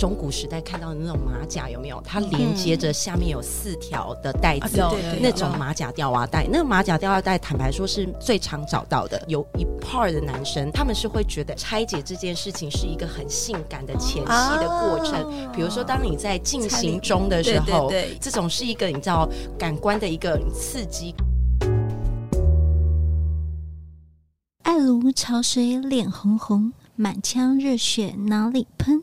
中古时代看到的那种马甲，有没有？它连接着下面有四条的带子，嗯、那种马甲吊袜带。那个马甲吊袜带，坦白说是最常找到的。有一 part 的男生，他们是会觉得拆解这件事情是一个很性感的前戏的过程。哦、比如说，当你在进行中的时候，对对对，这种是一个你知道感官的一个刺激。爱如潮水，脸红红，满腔热血哪里喷？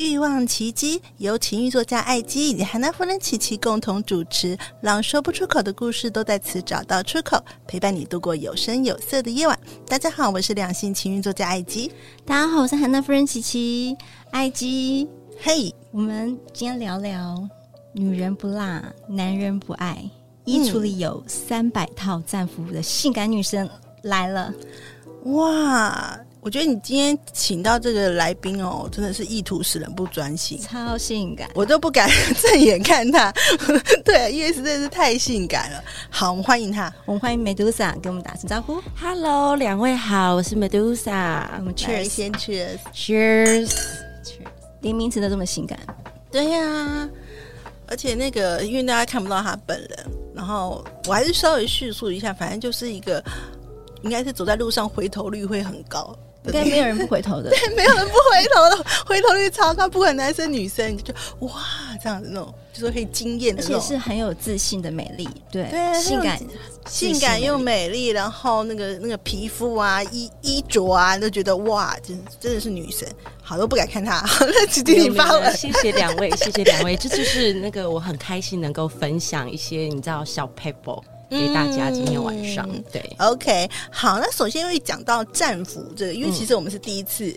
欲望奇迹由情欲作家艾姬以及韩娜夫人琪琪共同主持，让说不出口的故事都在此找到出口，陪伴你度过有声有色的夜晚。大家好，我是两性情欲作家艾姬。大家好，我是韩娜夫人琪琪。艾姬，嘿，Hey, 我们今天聊聊女人不辣，男人不爱。衣橱里有三百套战服的性感女神来了，哇！我觉得你今天请到这个来宾哦，真的是意图使人不专心，超性感，我都不敢正眼看他。对，因为实在是太性感了。好，我们欢迎他，我们欢迎 Medusa 跟我们打声招呼。Hello，两位好，我是 Medusa。我们 Cheers，先 Cheers，Cheers，连名词都这么性感。对呀、啊，而且那个，因为大家看不到他本人，然后我还是稍微叙述一下，反正就是一个，应该是走在路上回头率会很高。应该没有人不回头的，对，没有人不回头的，回头率超高，不管男生女生，你就哇，这样子那种，就是可以惊艳，而且是很有自信的美丽，对，对，性感，性感又美丽，然后那个那个皮肤啊，衣衣着啊，都觉得哇，真真的是女神，好都不敢看她。那直接你发了，谢谢两位，谢谢两位，这就是那个我很开心能够分享一些你知道小 paper。给大家今天晚上、嗯、对，OK，好，那首先会讲到战俘这个，因为其实我们是第一次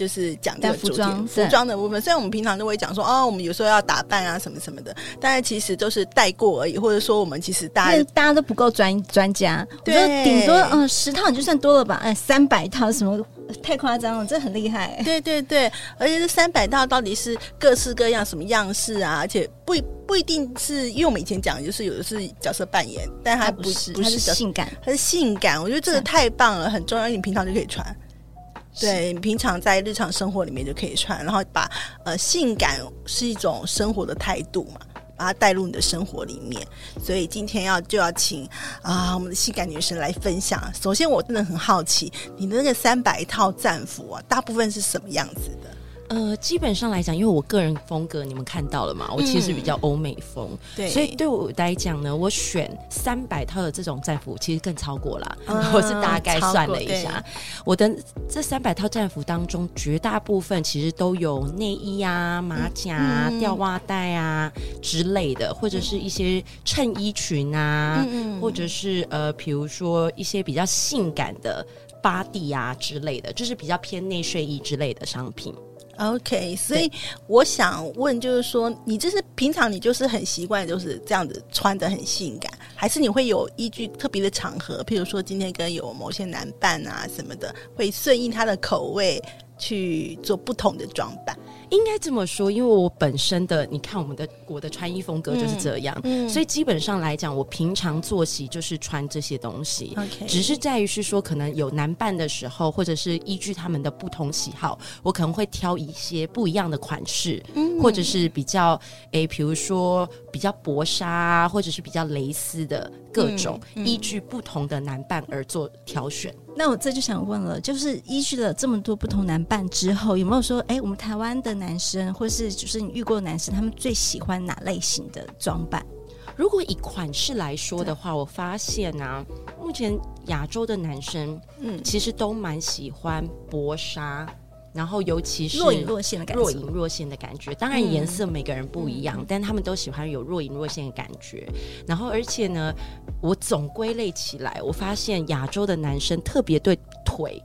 就是讲这个服装服装的部分。虽然我们平常都会讲说哦，我们有时候要打扮啊什么什么的，但是其实都是带过而已，或者说我们其实大家大家都不够专专家，对，顶多嗯十套你就算多了吧，哎三百套什么太夸张了，这很厉害。对对对，而且这三百套到底是各式各样什么样式啊，而且不。不一定是，因为我们以前讲的就是有的是角色扮演，但它不是，它是性感，它是性感。我觉得这个太棒了，很重要，你平常就可以穿。对，你平常在日常生活里面就可以穿，然后把呃性感是一种生活的态度嘛，把它带入你的生活里面。所以今天要就要请啊、呃、我们的性感女神来分享。首先，我真的很好奇，你的那个三百套战服啊，大部分是什么样子的？呃，基本上来讲，因为我个人风格你们看到了嘛，我其实比较欧美风，嗯、对，所以对我来讲呢，我选三百套的这种战服，其实更超过了。嗯、我是大概算了一下，我的这三百套战服当中，绝大部分其实都有内衣啊、马甲、啊、嗯、吊袜带啊之类的，或者是一些衬衣裙啊，嗯、或者是呃，比如说一些比较性感的巴蒂啊之类的，就是比较偏内睡衣之类的商品。OK，所以我想问，就是说，你就是平常你就是很习惯就是这样子穿的很性感，还是你会有依据特别的场合，譬如说今天跟有某些男伴啊什么的，会顺应他的口味去做不同的装扮？应该这么说，因为我本身的，你看我们的我的穿衣风格就是这样，嗯嗯、所以基本上来讲，我平常作息就是穿这些东西。OK，只是在于是说，可能有男伴的时候，或者是依据他们的不同喜好，我可能会挑一些不一样的款式，嗯、或者是比较诶，比如说比较薄纱，或者是比较蕾丝的各种，嗯嗯、依据不同的男伴而做挑选。那我这就想问了，就是依据了这么多不同男伴之后，有没有说，哎，我们台湾的男生，或是就是你遇过的男生，他们最喜欢哪类型的装扮？如果以款式来说的话，我发现啊，目前亚洲的男生，嗯，其实都蛮喜欢薄纱然后尤其是若隐若现的感觉，若隐若现的感觉。当然颜色每个人不一样，嗯、但他们都喜欢有若隐若现的感觉。然后而且呢，我总归类起来，我发现亚洲的男生特别对腿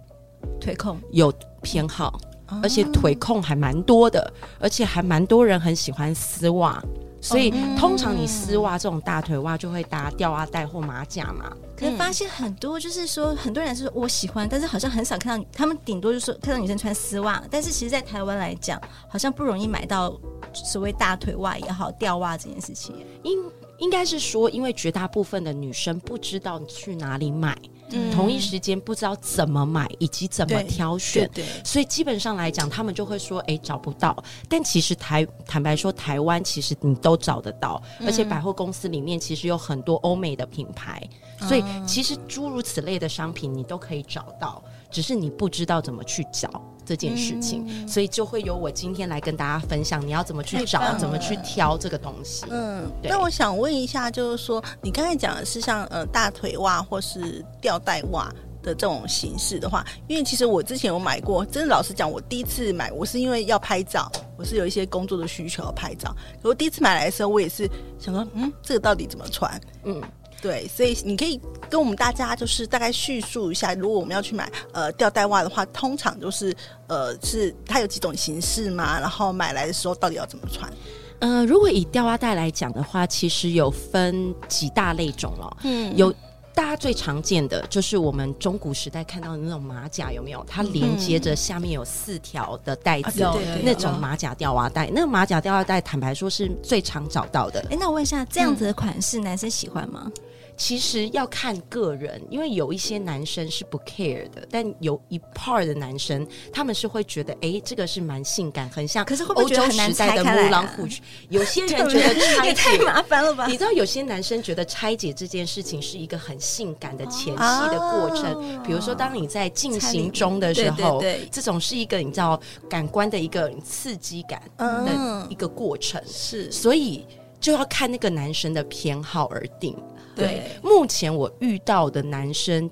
腿控有偏好，而且腿控还蛮多的，而且还蛮多人很喜欢丝袜。所以，通常你丝袜这种大腿袜就会搭吊袜带或马甲嘛。可是发现很多就是说，很多人是说我喜欢，但是好像很少看到他们，顶多就是看到女生穿丝袜。但是其实，在台湾来讲，好像不容易买到所谓大腿袜也好，吊袜这件事情。应应该是说，因为绝大部分的女生不知道去哪里买。嗯、同一时间不知道怎么买以及怎么挑选，对对对，所以基本上来讲，他们就会说：“哎，找不到。”但其实台坦白说，台湾其实你都找得到，嗯、而且百货公司里面其实有很多欧美的品牌，嗯、所以其实诸如此类的商品你都可以找到，只是你不知道怎么去找。这件事情，嗯、所以就会由我今天来跟大家分享，你要怎么去找，怎么去挑这个东西。嗯，那我想问一下，就是说，你刚才讲的是像呃大腿袜或是吊带袜的这种形式的话，因为其实我之前有买过，真的老实讲，我第一次买，我是因为要拍照，我是有一些工作的需求要拍照。我第一次买来的时候，我也是想说，嗯，这个到底怎么穿？嗯。对，所以你可以跟我们大家就是大概叙述一下，如果我们要去买呃吊带袜的话，通常就是呃是它有几种形式嘛，然后买来的时候到底要怎么穿？呃，如果以吊袜带来讲的话，其实有分几大类种了。嗯，有大家最常见的就是我们中古时代看到的那种马甲，有没有？它连接着下面有四条的带子，嗯、那种马甲吊袜带。那个马甲吊袜带，坦白说是最常找到的。哎，那我问一下，这样子的款式男生喜欢吗？其实要看个人，因为有一些男生是不 care 的，但有一 part 的男生他们是会觉得，哎，这个是蛮性感，很像可是欧洲时代的木兰护裙。有些人觉得拆解也 太麻烦了吧？你知道，有些男生觉得拆解这件事情是一个很性感的前戏的过程。哦、比如说，当你在进行中的时候，对对对，这种是一个你知道感官的一个刺激感的一个过程。是、嗯，所以就要看那个男生的偏好而定。对，目前我遇到的男生，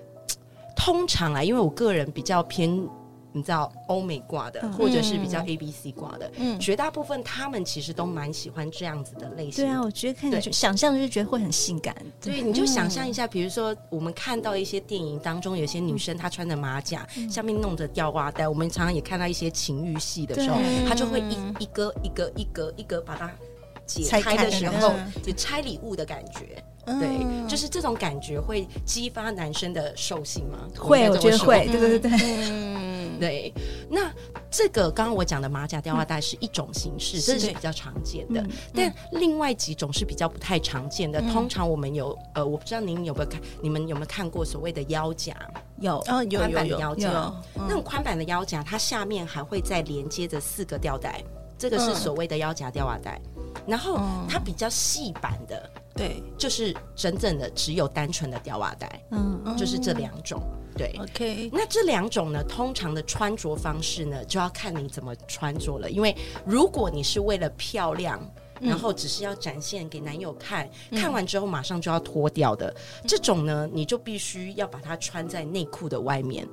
通常啊，因为我个人比较偏，你知道欧美挂的，嗯、或者是比较 A B C 挂的，嗯，绝大部分他们其实都蛮喜欢这样子的类型。的。对啊，我觉得看着想象就是觉得会很性感。对，对，你就想象一下，比如说我们看到一些电影当中，有些女生她穿着马甲，嗯、下面弄着吊袜带，我们常常也看到一些情欲戏的时候，她就会一一个一个一个一个把它。解开的时候，就拆礼物的感觉，对，就是这种感觉会激发男生的兽性吗？会，我觉得会，对对对对，嗯，对。那这个刚刚我讲的马甲吊袜带是一种形式，这是比较常见的。但另外几种是比较不太常见的。通常我们有，呃，我不知道您有没有看，你们有没有看过所谓的腰夹？有，哦，有宽版的腰夹，那种宽版的腰夹，它下面还会再连接着四个吊带，这个是所谓的腰夹吊袜带。然后它比较细版的，对，就是真正的只有单纯的吊袜带，嗯，就是这两种，对，OK。那这两种呢，通常的穿着方式呢，就要看你怎么穿着了。因为如果你是为了漂亮，然后只是要展现给男友看，看完之后马上就要脱掉的这种呢，你就必须要把它穿在内裤的外面。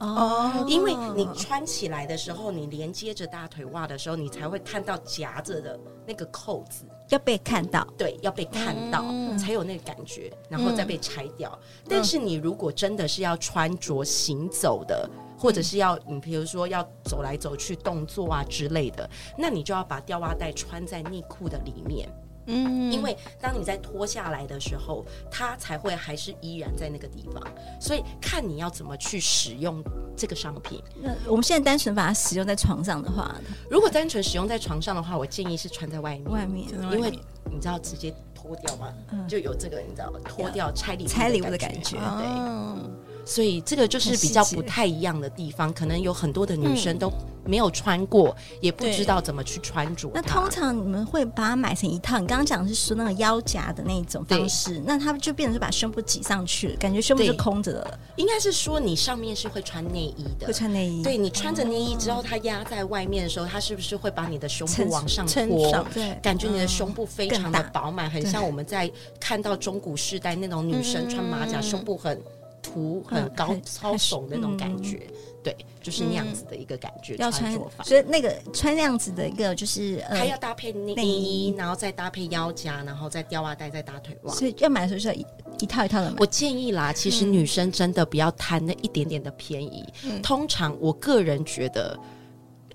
哦，因为你穿起来的时候，你连接着大腿袜的时候，你才会看到夹着的那个扣子。要被看到，对，要被看到，嗯、才有那个感觉，然后再被拆掉。嗯、但是你如果真的是要穿着行走的，嗯、或者是要你比如说要走来走去动作啊之类的，那你就要把吊袜带穿在内裤的里面。嗯，因为当你在脱下来的时候，它才会还是依然在那个地方，所以看你要怎么去使用这个商品。那我们现在单纯把它使用在床上的话，如果单纯使用在床上的话，我建议是穿在外面，外面，因为你知道直接脱掉嘛？嗯、就有这个你知道脱掉拆礼拆礼物的感觉，对。嗯所以这个就是比较不太一样的地方，可能有很多的女生都没有穿过，嗯、也不知道怎么去穿着。那通常你们会把它买成一套？你刚刚讲的是说那个腰夹的那种方式，那它就变成是把胸部挤上去了，感觉胸部是空着的。应该是说你上面是会穿内衣的，会穿内衣。对，你穿着内衣之后，它压在外面的时候，它是不是会把你的胸部往上托？对，感觉你的胸部非常的饱满，很像我们在看到中古时代那种女生穿马甲，胸部很。凸、很高超耸的那种感觉。对，就是那样子的一个感觉，要穿穿着法。所以那个穿那样子的一个就是呃，还要搭配内衣，然后再搭配腰夹，然后再吊袜带，再搭腿袜。所以要买的时候是要一一套一套的买。我建议啦，其实女生真的不要贪那一点点的便宜。嗯、通常我个人觉得。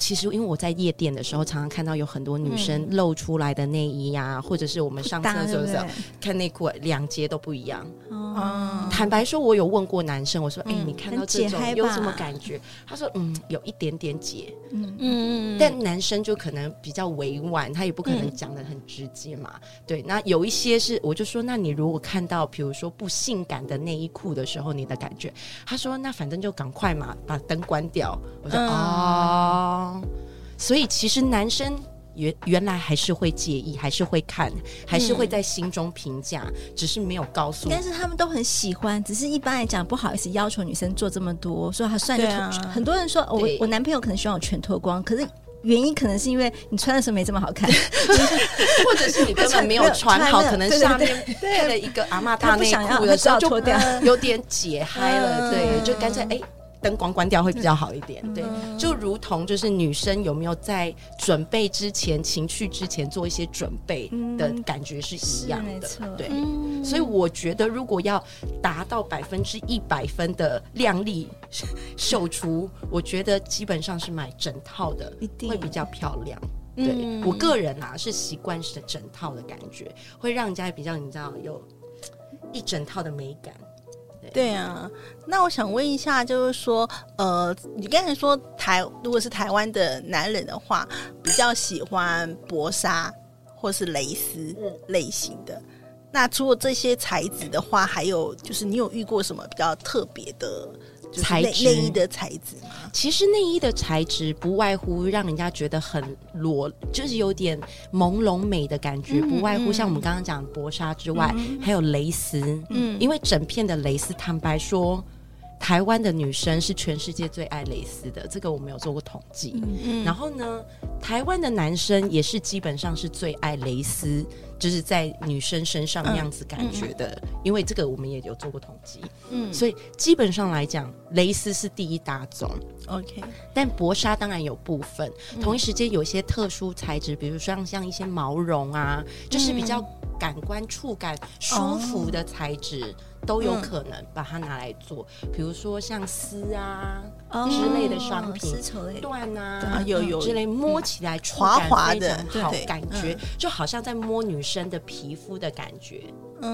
其实，因为我在夜店的时候，常常看到有很多女生露出来的内衣呀、啊，嗯、或者是我们上厕所的时候看内裤，两截都不一样。哦，坦白说，我有问过男生，我说：“哎、嗯欸，你看到这种有什么感觉？”他说：“嗯，有一点点解。”嗯嗯，但男生就可能比较委婉，他也不可能讲的很直接嘛。嗯、对，那有一些是，我就说：“那你如果看到，比如说不性感的内衣裤的时候，你的感觉？”他说：“那反正就赶快嘛，把灯关掉。”我说：“哦。嗯”所以其实男生原原来还是会介意，还是会看，还是会在心中评价，嗯、只是没有告诉。但是他们都很喜欢，只是一般来讲不好意思要求女生做这么多，所以他算就、啊、很多人说，我我男朋友可能希望我全脱光，可是原因可能是因为你穿的时候没这么好看，或者是你根本没有穿好，可能下面 配了一个阿嬷大内裤的时候就脱掉，有点解嗨了，对，就干脆哎。灯光关掉会比较好一点，嗯、对，就如同就是女生有没有在准备之前、情趣之前做一些准备的感觉是一样的，嗯、对。嗯、所以我觉得，如果要达到百分之一百分的靓丽秀出，我觉得基本上是买整套的会比较漂亮。对、嗯、我个人啊，是习惯是整套的感觉，会让人家比较你知道有一整套的美感。对啊，那我想问一下，就是说，呃，你刚才说台如果是台湾的男人的话，比较喜欢薄纱或是蕾丝类型的。嗯、那除了这些材质的话，还有就是你有遇过什么比较特别的？材质内衣的材质吗？其实内衣的材质不外乎让人家觉得很裸，就是有点朦胧美的感觉。嗯、不外乎像我们刚刚讲薄纱之外，嗯、还有蕾丝。嗯，因为整片的蕾丝，坦白说，台湾的女生是全世界最爱蕾丝的，这个我没有做过统计。嗯嗯。然后呢，台湾的男生也是基本上是最爱蕾丝。就是在女生身上那样子感觉的，因为这个我们也有做过统计，嗯，所以基本上来讲，蕾丝是第一大宗，OK。但薄纱当然有部分，同一时间有一些特殊材质，比如说像像一些毛绒啊，就是比较感官触感舒服的材质。哦都有可能把它拿来做，比如说像丝啊之类的商品，丝绸类缎啊，有有。之类，摸起来滑滑的好感觉，就好像在摸女生的皮肤的感觉，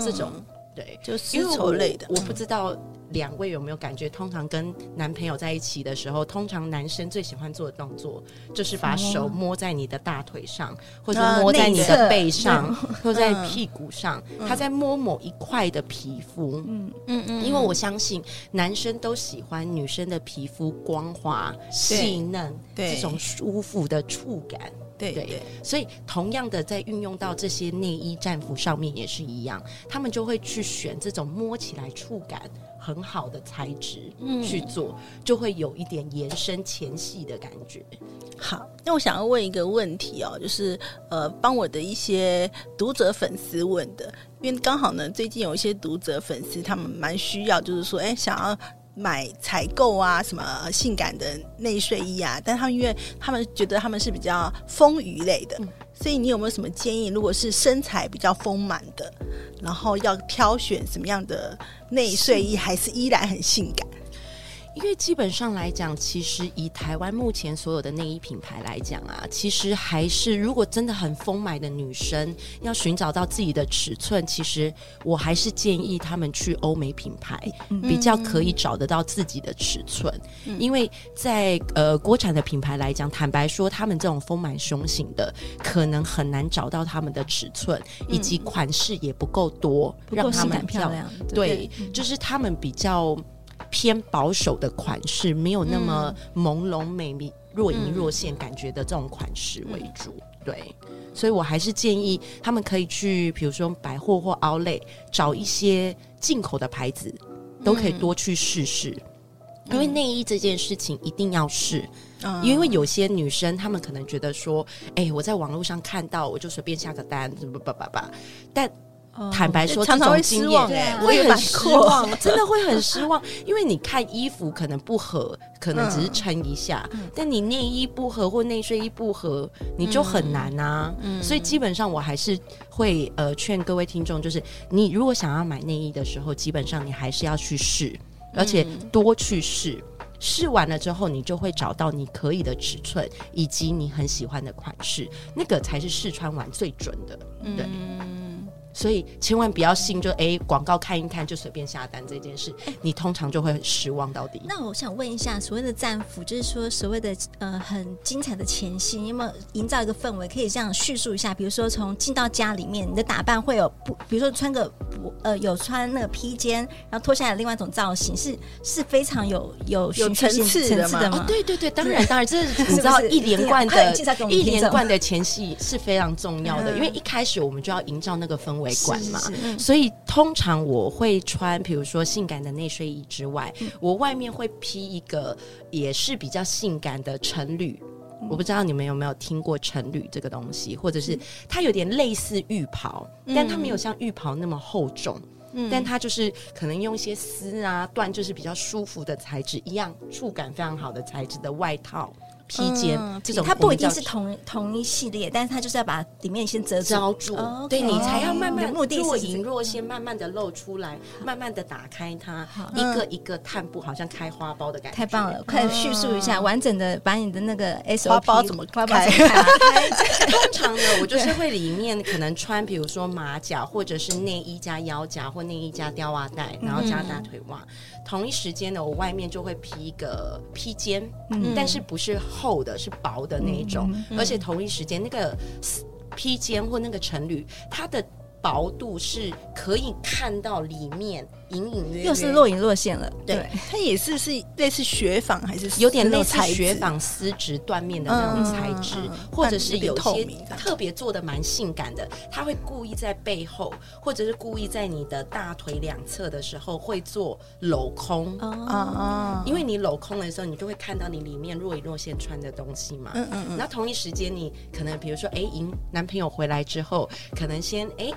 这种。对，就丝绸类的，我不知道两位有没有感觉？通常跟男朋友在一起的时候，通常男生最喜欢做的动作就是把手摸在你的大腿上，或者摸在你的背上，或者在屁股上，他在摸某一块的皮肤。嗯。嗯嗯，因为我相信男生都喜欢女生的皮肤光滑、细嫩，这种舒服的触感。对对，所以同样的，在运用到这些内衣战服上面也是一样，他们就会去选这种摸起来触感很好的材质去做，嗯、就会有一点延伸前戏的感觉。好，那我想要问一个问题哦，就是呃，帮我的一些读者粉丝问的，因为刚好呢，最近有一些读者粉丝他们蛮需要，就是说，哎，想要。买采购啊，什么性感的内睡衣啊？但他们因为他们觉得他们是比较丰腴类的，嗯、所以你有没有什么建议？如果是身材比较丰满的，然后要挑选什么样的内睡衣，还是依然很性感？因为基本上来讲，其实以台湾目前所有的内衣品牌来讲啊，其实还是如果真的很丰满的女生要寻找到自己的尺寸，其实我还是建议他们去欧美品牌，比较可以找得到自己的尺寸。嗯、因为在呃国产的品牌来讲，坦白说，他们这种丰满胸型的，可能很难找到他们的尺寸，以及款式也不够多，嗯、让他们漂亮。对，对就是他们比较。偏保守的款式，没有那么朦胧美丽、若隐若现感觉的这种款式为主。嗯、对，所以我还是建议他们可以去，比如说百货或 Outlet 找一些进口的牌子，都可以多去试试。嗯、因为内衣这件事情一定要试，嗯、因为有些女生她们可能觉得说，哎、欸，我在网络上看到，我就随便下个单，什么吧吧吧，但。坦白说，常常会失望，会很失望，真的会很失望。因为你看衣服可能不合，可能只是撑一下，但你内衣不合或内睡衣不合，你就很难啊。所以基本上我还是会呃劝各位听众，就是你如果想要买内衣的时候，基本上你还是要去试，而且多去试。试完了之后，你就会找到你可以的尺寸，以及你很喜欢的款式，那个才是试穿完最准的。对。嗯所以千万不要信就，就哎广告看一看就随便下单这件事，你通常就会很失望到底。那我想问一下，所谓的战服，就是说所谓的呃很精彩的前戏，你有没有营造一个氛围？可以这样叙述一下，比如说从进到家里面，你的打扮会有不，比如说穿个呃有穿那个披肩，然后脱下来另外一种造型，是是非常有有有层次的吗？哦，对对对，当然当然，这是你知道一连贯的一连贯的前戏是非常重要的，因为一开始我们就要营造那个氛围。管嘛，所以通常我会穿，比如说性感的内睡衣之外，我外面会披一个也是比较性感的成旅。我不知道你们有没有听过成旅这个东西，或者是它有点类似浴袍，但它没有像浴袍那么厚重，但它就是可能用一些丝啊缎，就是比较舒服的材质，一样触感非常好的材质的外套。披肩、嗯、这种，它不一定是同同一系列，但是它就是要把里面先遮遮住，哦 okay、对你才要慢慢若隐若现，慢慢的露出来，慢慢的打开它，一个一个探步，好像开花苞的感觉。太棒了！快叙述一下，完整的把你的那个 SOP 花包怎么开？通常呢，我就是会里面可能穿，比如说马甲，或者是内衣加腰夹，或内衣加吊袜带，然后加大腿袜。同一时间呢，我外面就会披一个披肩，嗯，但是不是厚的，是薄的那一种，而且同一时间那个披肩或那个成缕，它的。薄度是可以看到里面隐隐约约，又是若隐若现了。对，它也是是类似雪纺还是有点类似雪纺丝质缎面的那种材质，嗯、或者是有些特别做的蛮性感的，它会故意在背后，或者是故意在你的大腿两侧的时候会做镂空啊，因为你镂空的时候，你就会看到你里面若隐若现穿的东西嘛。嗯嗯嗯。那同一时间，你可能比如说，哎，迎男朋友回来之后，可能先哎。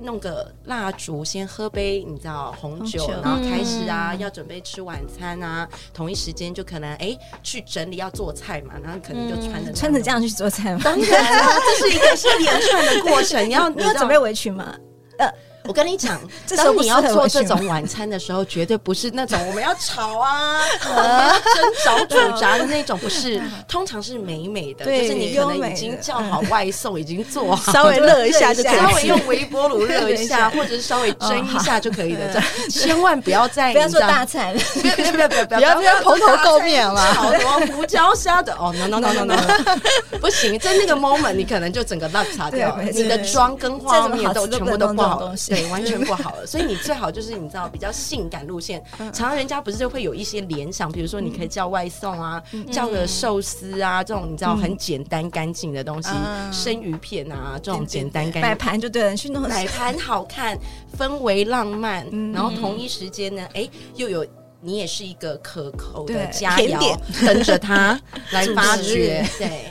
弄个蜡烛，先喝杯你知道红酒，红酒然后开始啊，嗯、要准备吃晚餐啊。同一时间就可能哎去整理要做菜嘛，然后可能就穿着、嗯、穿着这样去做菜嘛。当然了，这是一个是连串的过程。你 要你要准备围裙吗？呃。我跟你讲，当你要做这种晚餐的时候，绝对不是那种我们要炒啊、蒸、炒、煮、炸的那种，不是，通常是美美的，就是你可能已经叫好外送，已经做好，稍微热一下就可以，稍微用微波炉热一下，或者是稍微蒸一下就可以了。千万不要再不要做大菜，不要不要不要不要不要蓬头垢面嘛，好多胡椒虾的？哦，no no no no no，不行，在那个 moment 你可能就整个落差掉，你的妆跟画面都全部都不好。对，完全不好了。所以你最好 就是你知道比较性感路线，常常人家不是就会有一些联想，比如说你可以叫外送啊，叫个寿司啊，这种你知道很简单干净的东西，生鱼片啊，这种简单干净。摆盘就对了，去弄。摆盘好看，氛围浪漫，然后同一时间呢，哎，又有你也是一个可口的佳肴，等着他来发 掘，对。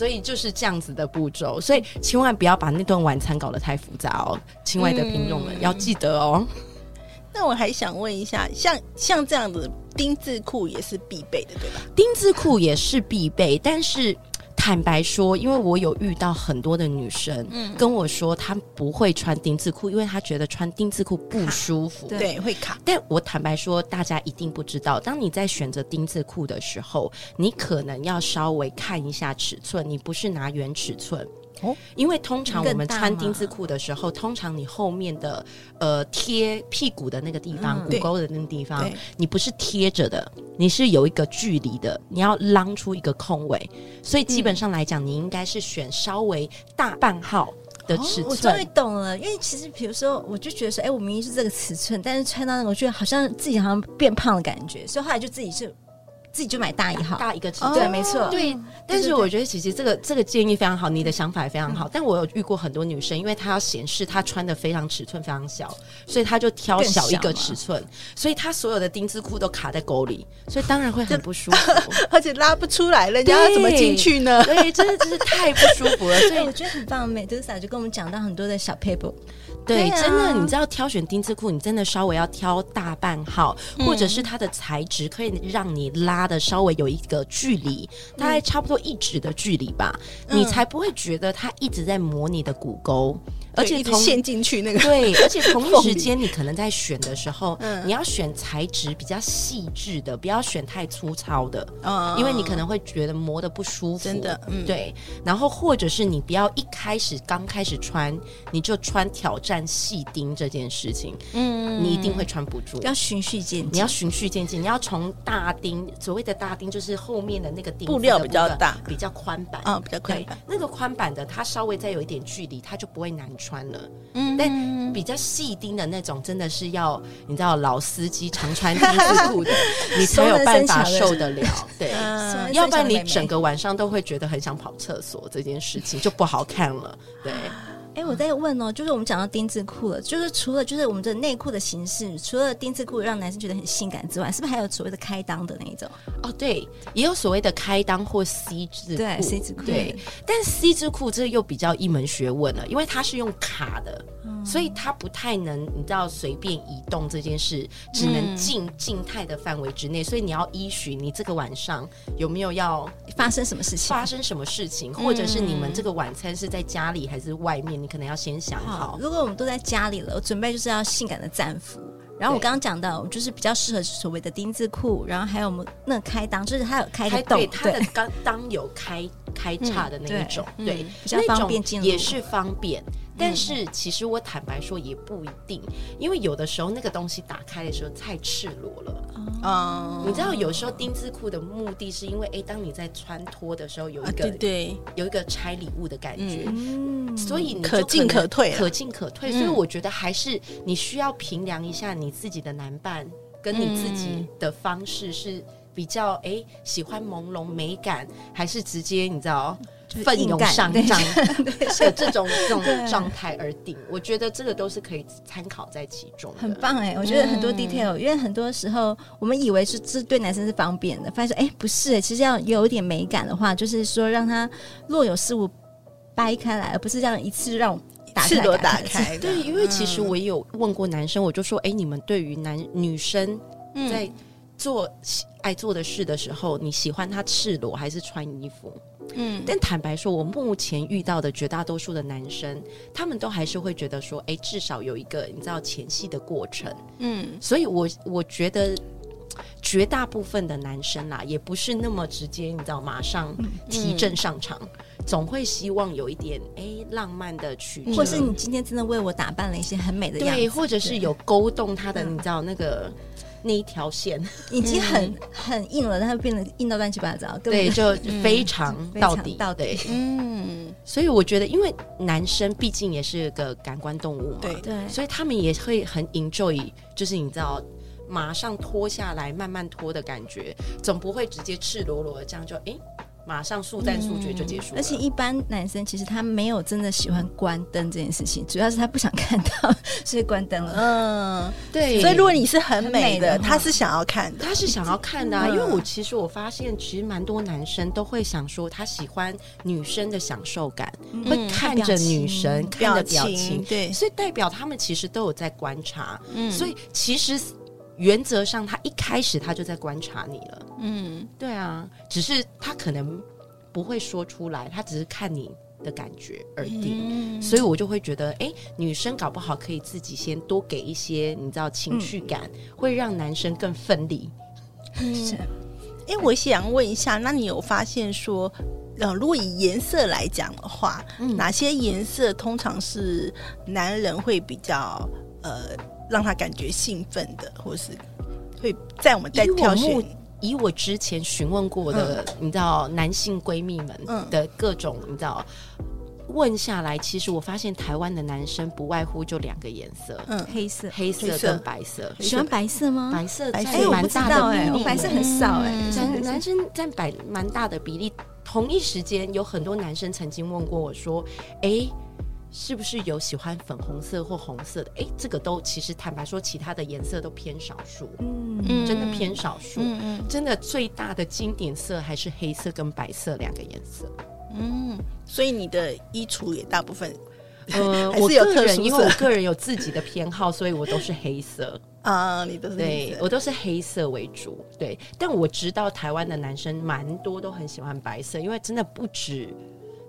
所以就是这样子的步骤，所以千万不要把那顿晚餐搞得太复杂哦，亲爱的听众们、嗯、要记得哦。那我还想问一下，像像这样子丁字裤也是必备的，对吧？丁字裤也是必备，但是。坦白说，因为我有遇到很多的女生，嗯，跟我说她不会穿丁字裤，因为她觉得穿丁字裤不舒服，对，会卡。但我坦白说，大家一定不知道，当你在选择丁字裤的时候，你可能要稍微看一下尺寸，你不是拿原尺寸。哦，因为通常我们穿丁字裤的时候，通常你后面的呃贴屁股的那个地方，嗯、骨沟的那个地方，你不是贴着的，你是有一个距离的，你要拉出一个空位，所以基本上来讲，你应该是选稍微大半号的尺寸。哦、我终于懂了，因为其实比如说，我就觉得说，哎，我明明是这个尺寸，但是穿到那个，我觉得好像自己好像变胖的感觉，所以后来就自己是。自己就买大一号，大一个尺寸，对，没错，对。但是我觉得其实这个这个建议非常好，你的想法也非常好。但我有遇过很多女生，因为她要显示她穿的非常尺寸非常小，所以她就挑小一个尺寸，所以她所有的丁字裤都卡在沟里，所以当然会很不舒服，而且拉不出来了，人家要怎么进去呢？对，真的真是太不舒服了。所以 我觉得很棒，美杜莎就跟我们讲到很多的小 paper。对，真的，你知道挑选丁字裤，你真的稍微要挑大半号，或者是它的材质可以让你拉的稍微有一个距离，大概差不多一指的距离吧，你才不会觉得它一直在磨你的骨沟。而且陷进去那个对，而且同一 时间你可能在选的时候，嗯，你要选材质比较细致的，不要选太粗糙的，嗯，因为你可能会觉得磨的不舒服，真的，嗯，对。然后或者是你不要一开始刚开始穿你就穿挑战细钉这件事情，嗯，你一定会穿不住，要循序渐进，你要循序渐进，你要从大钉，所谓的大钉就是后面的那个钉布料比较大，比较宽版，嗯，比较宽版，那个宽版的它稍微再有一点距离，它就不会难穿了，嗯，但比较细丁的那种，真的是要你知道老司机常穿丁字裤的，你才有办法受得了，对，要不然你整个晚上都会觉得很想跑厕所，这件事情就不好看了，对。哎，我在问哦，就是我们讲到丁字裤了，就是除了就是我们的内裤的形式，除了丁字裤让男生觉得很性感之外，是不是还有所谓的开裆的那一种？哦，对，也有所谓的开裆或 C 字裤，对 C 字裤，对。但 C 字裤这又比较一门学问了，因为它是用卡的，嗯、所以它不太能你知道随便移动这件事，只能静静态的范围之内，所以你要依循你这个晚上有没有要发生什么事情，发生什么事情，或者是你们这个晚餐是在家里还是外面？你可能要先想好，好。如果我们都在家里了，我准备就是要性感的战服。然后我刚刚讲到，就是比较适合所谓的丁字裤，然后还有我们那个开裆，就是它有开个洞，对，它的裆裆有开开叉的那一种，嗯、对，比较方便进入，也是方便。但是其实我坦白说也不一定，因为有的时候那个东西打开的时候太赤裸了。哦，你知道有时候丁字裤的目的是因为，哎，当你在穿脱的时候有一个对，有一个拆礼物的感觉，嗯，所以你可进可退，可进可退。所以我觉得还是你需要评量一下你自己的男伴跟你自己的方式是比较哎喜欢朦胧美感，还是直接你知道？奋勇上涨的 这种这种状态而定，我觉得这个都是可以参考在其中。很棒哎，我觉得很多 detail，因为很多时候我们以为是这对男生是方便的，发现说哎不是，其实要有一点美感的话，就是说让他若有似无掰开来，而不是这样一次让我赤裸打开。对，因为其实我也有问过男生，我就说哎，你们对于男女生在做爱做的事的时候，你喜欢他赤裸还是穿衣服？嗯，但坦白说，我目前遇到的绝大多数的男生，他们都还是会觉得说，哎，至少有一个你知道前戏的过程。嗯，所以我我觉得绝大部分的男生啦，也不是那么直接，你知道，马上提振上场，嗯、总会希望有一点哎浪漫的曲折，或是你今天真的为我打扮了一些很美的样子，对，或者是有勾动他的，你知道那个。那一条线。已经很、嗯、很硬了，但它变得硬到乱七八糟。对，就非常到底，到底。嗯，所以我觉得，因为男生毕竟也是个感官动物嘛，对对，所以他们也会很 enjoy，就是你知道，马上脱下来，慢慢脱的感觉，总不会直接赤裸裸的这样就哎。马上速战速决就结束了。而且一般男生其实他没有真的喜欢关灯这件事情，主要是他不想看到，所以关灯了。嗯，对。所以如果你是很美的，他是想要看的，他是想要看的。因为我其实我发现，其实蛮多男生都会想说，他喜欢女生的享受感，会看着女神看的表情，对，所以代表他们其实都有在观察。嗯，所以其实。原则上，他一开始他就在观察你了。嗯，对啊，只是他可能不会说出来，他只是看你的感觉而定。嗯，所以我就会觉得，哎，女生搞不好可以自己先多给一些，你知道情绪感，嗯，会让男生更奋力。是，哎，我想问一下，那你有发现说，呃，如果以颜色来讲的话，嗯，哪些颜色通常是男人会比较呃？让他感觉兴奋的，或是会在我们在挑选。以我之前询问过的，嗯、你知道男性闺蜜们的各种，嗯、你知道问下来，其实我发现台湾的男生不外乎就两个颜色，嗯，黑色、黑色跟白色。喜欢白色吗？白色占蛮大的比例，白色很少哎，男男生占百蛮大的比例。同一时间，有很多男生曾经问过我说：“哎。”是不是有喜欢粉红色或红色的？哎，这个都其实坦白说，其他的颜色都偏少数，嗯，真的偏少数，嗯嗯，真的最大的经典色还是黑色跟白色两个颜色，嗯，所以你的衣橱也大部分，呃，我个人因为我个人有自己的偏好，所以我都是黑色。啊，你都是对我都是黑色为主，对，但我知道台湾的男生蛮多都很喜欢白色，因为真的不止。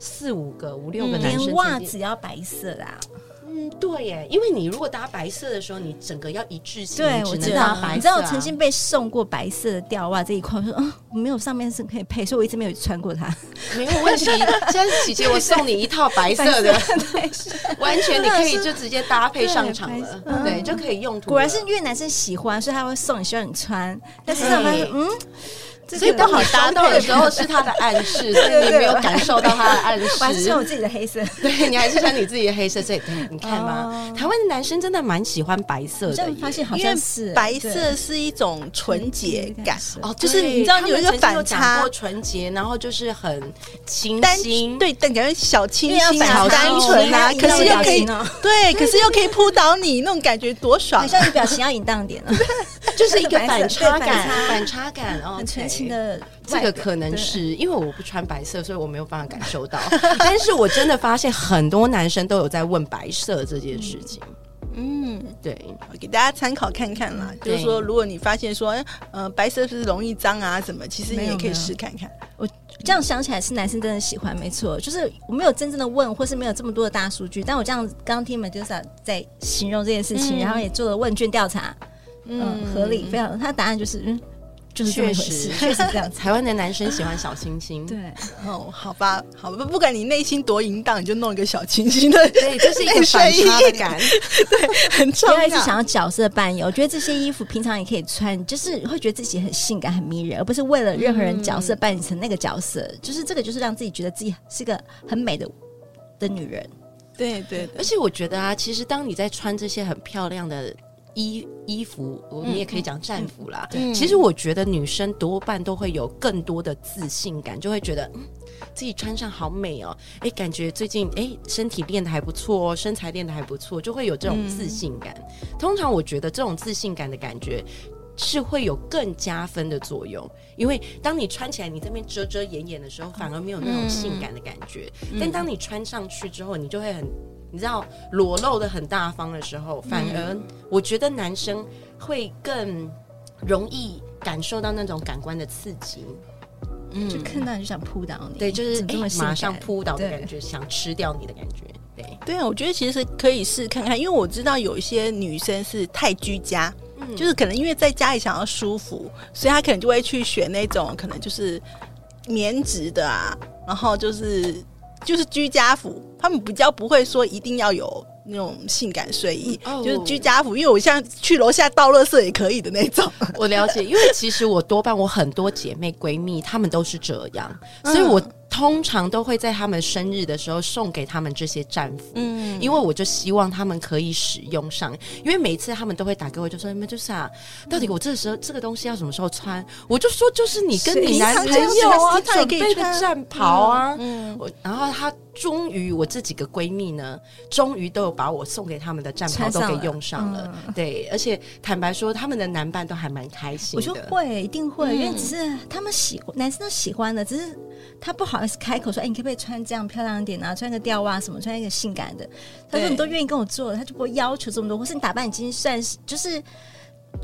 四五个、五六个男生，连袜子要白色的啊。嗯，对耶，因为你如果搭白色的时候，你整个要一致性。对，我知道。你知道我曾经被送过白色的吊袜这一块，我说嗯，我没有上面是可以配，所以我一直没有穿过它。没有问题，现在姐姐我送你一套白色的，完全你可以就直接搭配上场了，对，就可以用途。果然是因为男生喜欢，所以他会送你，希望你穿。但是上面嗯。所以不好搭配的时候是他的暗示，所以你没有感受到他的暗示。我还是穿我自己的黑色，对，你还是穿你自己的黑色。所以你看吗，台湾的男生真的蛮喜欢白色的，发现好像是白色是一种纯洁感。哦，就是你知道有一个反差，纯洁，然后就是很清新，对，感觉小清新、好单纯啊，可是又可以对，可是又可以扑倒你那种感觉多爽，好像你表情要淫荡点了，就是一个反差感，反差感哦，很纯情。的这个可能是因为我不穿白色，所以我没有办法感受到。但是我真的发现很多男生都有在问白色这件事情。嗯，对，给大家参考看看啦。就是说，如果你发现说，呃，白色是不是容易脏啊？什么？其实你也可以试看看。我这样想起来，是男生真的喜欢，没错。就是我没有真正的问，或是没有这么多的大数据，但我这样刚刚听 Medusa 在形容这件事情，然后也做了问卷调查，嗯，合理，非常。他的答案就是，嗯。就是确实，确实这样。台湾的男生喜欢小清新，对，哦，好吧，好吧，不管你内心多淫荡，你就弄一个小清新的，对，就是一个反差的感，对，很重要。第二是想要角色扮演，我觉得这些衣服平常也可以穿，就是会觉得自己很性感、很迷人，而不是为了任何人角色扮演成那个角色。嗯、就是这个，就是让自己觉得自己是个很美的的女人。对对，对，而且我觉得啊，其实当你在穿这些很漂亮的。衣衣服，我们也可以讲战服啦。其实我觉得女生多半都会有更多的自信感，就会觉得嗯，自己穿上好美哦，哎，感觉最近哎身体练得还不错哦，身材练得还不错，就会有这种自信感。嗯、通常我觉得这种自信感的感觉是会有更加分的作用，因为当你穿起来你这边遮遮掩掩的时候，反而没有那种性感的感觉。嗯、但当你穿上去之后，你就会很。你知道裸露的很大方的时候，反而我觉得男生会更容易感受到那种感官的刺激，嗯，就看到你就想扑倒你，对，就是哎，马上扑倒的感觉，想吃掉你的感觉，对，对啊，我觉得其实可以试看看，因为我知道有一些女生是太居家，嗯，就是可能因为在家里想要舒服，所以她可能就会去选那种可能就是棉质的啊，然后就是。就是居家服，他们比较不会说一定要有那种性感睡衣，嗯、就是居家服。因为我像去楼下倒垃圾也可以的那种。我了解，因为其实我多半我很多姐妹闺蜜，她们都是这样，所以我。通常都会在他们生日的时候送给他们这些战服，嗯，因为我就希望他们可以使用上，因为每次他们都会打给我，就说：“你们就是啊，到底我这时候这个东西要什么时候穿？”我就说：“就是你跟你男朋友啊，他准备的战袍啊。”嗯，我然后他终于我这几个闺蜜呢，终于都有把我送给他们的战袍都给用上了。对，而且坦白说，他们的男伴都还蛮开心的。我说会，一定会，因为只是他们喜欢，男生都喜欢的，只是。他不好意思开口说：“哎、欸，你可不可以穿这样漂亮一点啊？穿个吊袜什么，穿一个性感的。”他说：“你都愿意跟我做了，他就不会要求这么多。或是你打扮已经算是，就是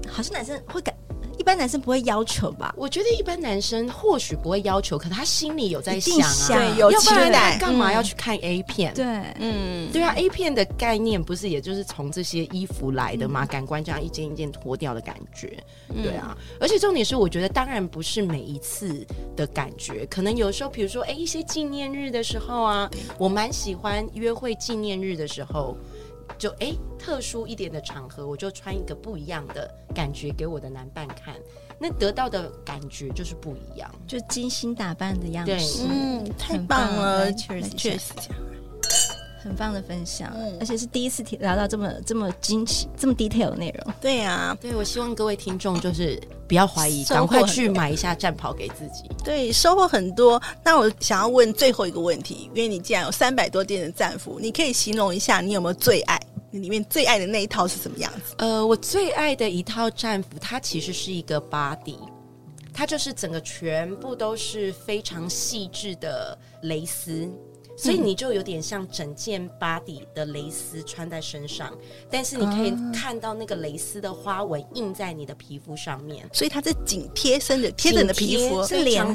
好像男生会感。”一般男生不会要求吧？我觉得一般男生或许不会要求，可他心里有在想啊，对，有期待，干嘛要去看 A 片？对，嗯，对啊，A 片的概念不是也就是从这些衣服来的吗？感官这样一件一件脱掉的感觉，对啊。而且重点是，我觉得当然不是每一次的感觉，可能有时候，比如说，哎，一些纪念日的时候啊，我蛮喜欢约会纪念日的时候。就哎，特殊一点的场合，我就穿一个不一样的感觉给我的男伴看，那得到的感觉就是不一样，就精心打扮的样子。嗯，太棒了，确实确实。很棒的分享，嗯、而且是第一次聊到这么这么惊喜、这么 detail 的内容。对呀、啊，对，我希望各位听众就是不要怀疑，赶快去买一下战袍给自己。对，收获很多。那我想要问最后一个问题，因为你既然有三百多件的战服，你可以形容一下你有没有最爱？你里面最爱的那一套是什么样子？呃，我最爱的一套战服，它其实是一个 body。它就是整个全部都是非常细致的蕾丝，所以你就有点像整件 body 的蕾丝穿在身上，但是你可以看到那个蕾丝的花纹印在你的皮肤上面，所以它是紧贴身的，贴着你的皮肤。是连，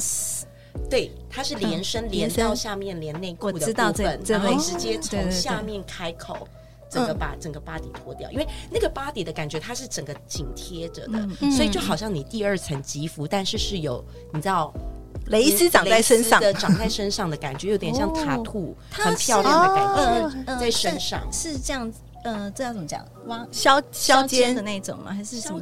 对，它是连身连到下面连内裤的部分，然后直接从下面开口。整个把整个 body 脱掉，因为那个 body 的感觉它是整个紧贴着的，嗯、所以就好像你第二层肌肤，但是是有你知道蕾丝长在身上的长在身上的感觉，有点像塔兔，很漂亮的感觉在身上，是这样子。呃，这要怎么讲？挖削削尖的那种吗？还是什么？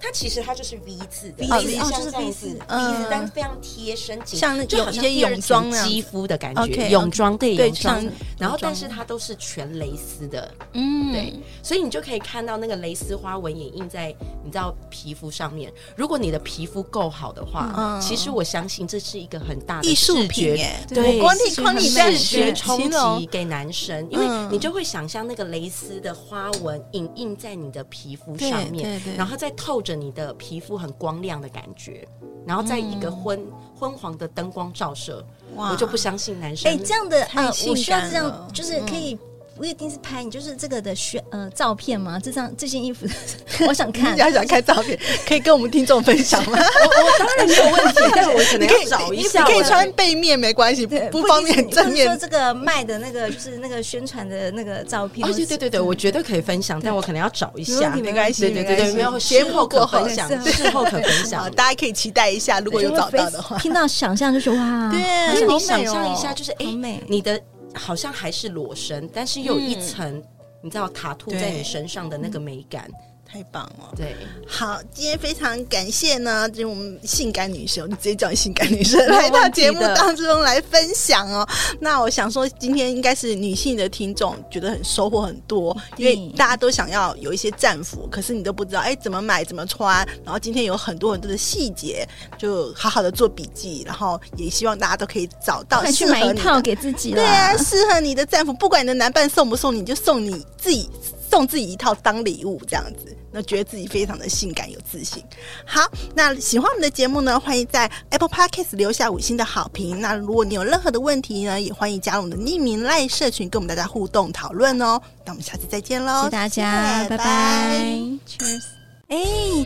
它其实它就是 V 字的，V 字就是 V 字，V 字，但是非常贴身，像那就好像泳装肌肤的感觉，泳装对泳装。然后，但是它都是全蕾丝的，嗯，对，所以你就可以看到那个蕾丝花纹也印在你知道皮肤上面。如果你的皮肤够好的话，其实我相信这是一个很大的艺术品，对，光听光你视觉冲击给男生，因为你就会想象那个蕾丝。的花纹影印在你的皮肤上面，然后再透着你的皮肤很光亮的感觉，然后在一个昏昏黄的灯光照射，我就不相信男生。哎，这样的啊，我需要这样，就是可以。不一定是拍你，就是这个的宣呃照片吗？这张这件衣服，我想看。你还想看照片，可以跟我们听众分享吗？我我当然没有问题，但我可能要找一下。你可以穿背面没关系，不方便正面。说这个卖的那个就是那个宣传的那个照片。哦，对对对对，我觉得可以分享，但我可能要找一下，没关系，对对对，没有事后可分享，事后可分享，大家可以期待一下，如果有找到的话，听到想象就是哇，对，你想象一下，就是哎，你的。好像还是裸身，但是又有一层，嗯、你知道卡兔在你身上的那个美感。太棒了，对，好，今天非常感谢呢，就我们性感女神，你直接叫你性感女神来到节目当中来分享哦。那我想说，今天应该是女性的听众觉得很收获很多，因为大家都想要有一些战服，可是你都不知道哎怎么买怎么穿。然后今天有很多很多的细节，就好好的做笔记，然后也希望大家都可以找到去买一套给自己，对啊，适合你的战服，不管你的男伴送不送你，就送你自己。送自己一套当礼物，这样子，那觉得自己非常的性感有自信。好，那喜欢我们的节目呢，欢迎在 Apple Podcast 留下五星的好评。那如果你有任何的问题呢，也欢迎加入我们的匿名赖社群，跟我们大家互动讨论哦。那我们下次再见喽，谢谢大家，拜拜，Cheers。哎，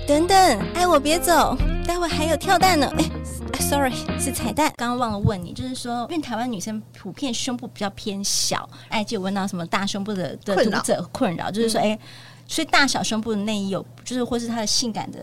等等，哎我别走，待会还有跳蛋呢。哎。Sorry，是彩蛋。刚刚忘了问你，就是说，因为台湾女生普遍胸部比较偏小，哎，就有问到什么大胸部的的读者困扰，就是说，哎、嗯，所以大小胸部的内衣有，就是或是它的性感的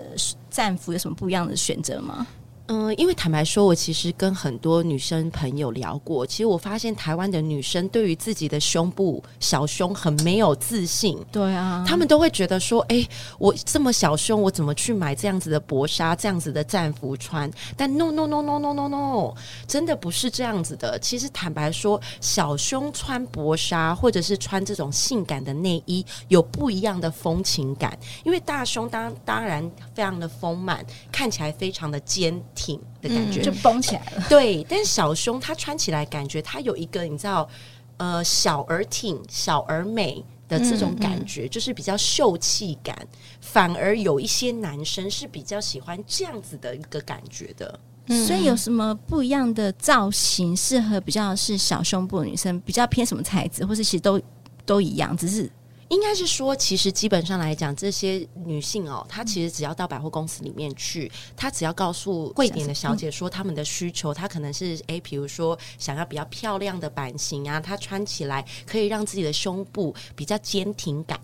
战服有什么不一样的选择吗？嗯，因为坦白说，我其实跟很多女生朋友聊过，其实我发现台湾的女生对于自己的胸部小胸很没有自信。对啊，她们都会觉得说：“哎，我这么小胸，我怎么去买这样子的薄纱、这样子的战服穿？”但 no no no no no no no，真的不是这样子的。其实坦白说，小胸穿薄纱或者是穿这种性感的内衣，有不一样的风情感。因为大胸当当然非常的丰满，看起来非常的坚。挺的感觉、嗯、就绷起来了，对。但是小胸它穿起来感觉它有一个你知道，呃，小而挺、小而美的这种感觉，嗯嗯、就是比较秀气感。反而有一些男生是比较喜欢这样子的一个感觉的。嗯、所以有什么不一样的造型适合比较是小胸部的女生？比较偏什么材质，或是其实都都一样，只是。应该是说，其实基本上来讲，这些女性哦，她其实只要到百货公司里面去，她只要告诉柜点的小姐说她们的需求，她可能是诶，比如说想要比较漂亮的版型啊，她穿起来可以让自己的胸部比较坚挺感。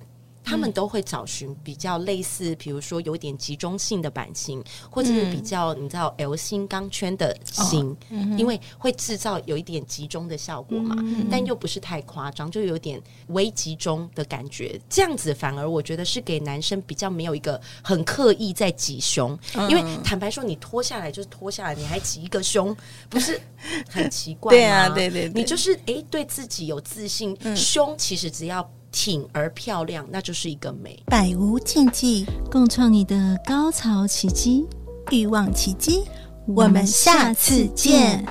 他们都会找寻比较类似，比如说有点集中性的版型，或者是比较你知道 L 型钢圈的型，哦嗯、因为会制造有一点集中的效果嘛，嗯、但又不是太夸张，就有点微集中的感觉。这样子反而我觉得是给男生比较没有一个很刻意在挤胸，嗯、因为坦白说，你脱下来就是脱下来，你还挤一个胸，不是很奇怪吗？对啊，对对对，你就是哎，对自己有自信，嗯、胸其实只要。挺而漂亮，那就是一个美。百无禁忌，共创你的高潮奇迹、欲望奇迹。我们下次见。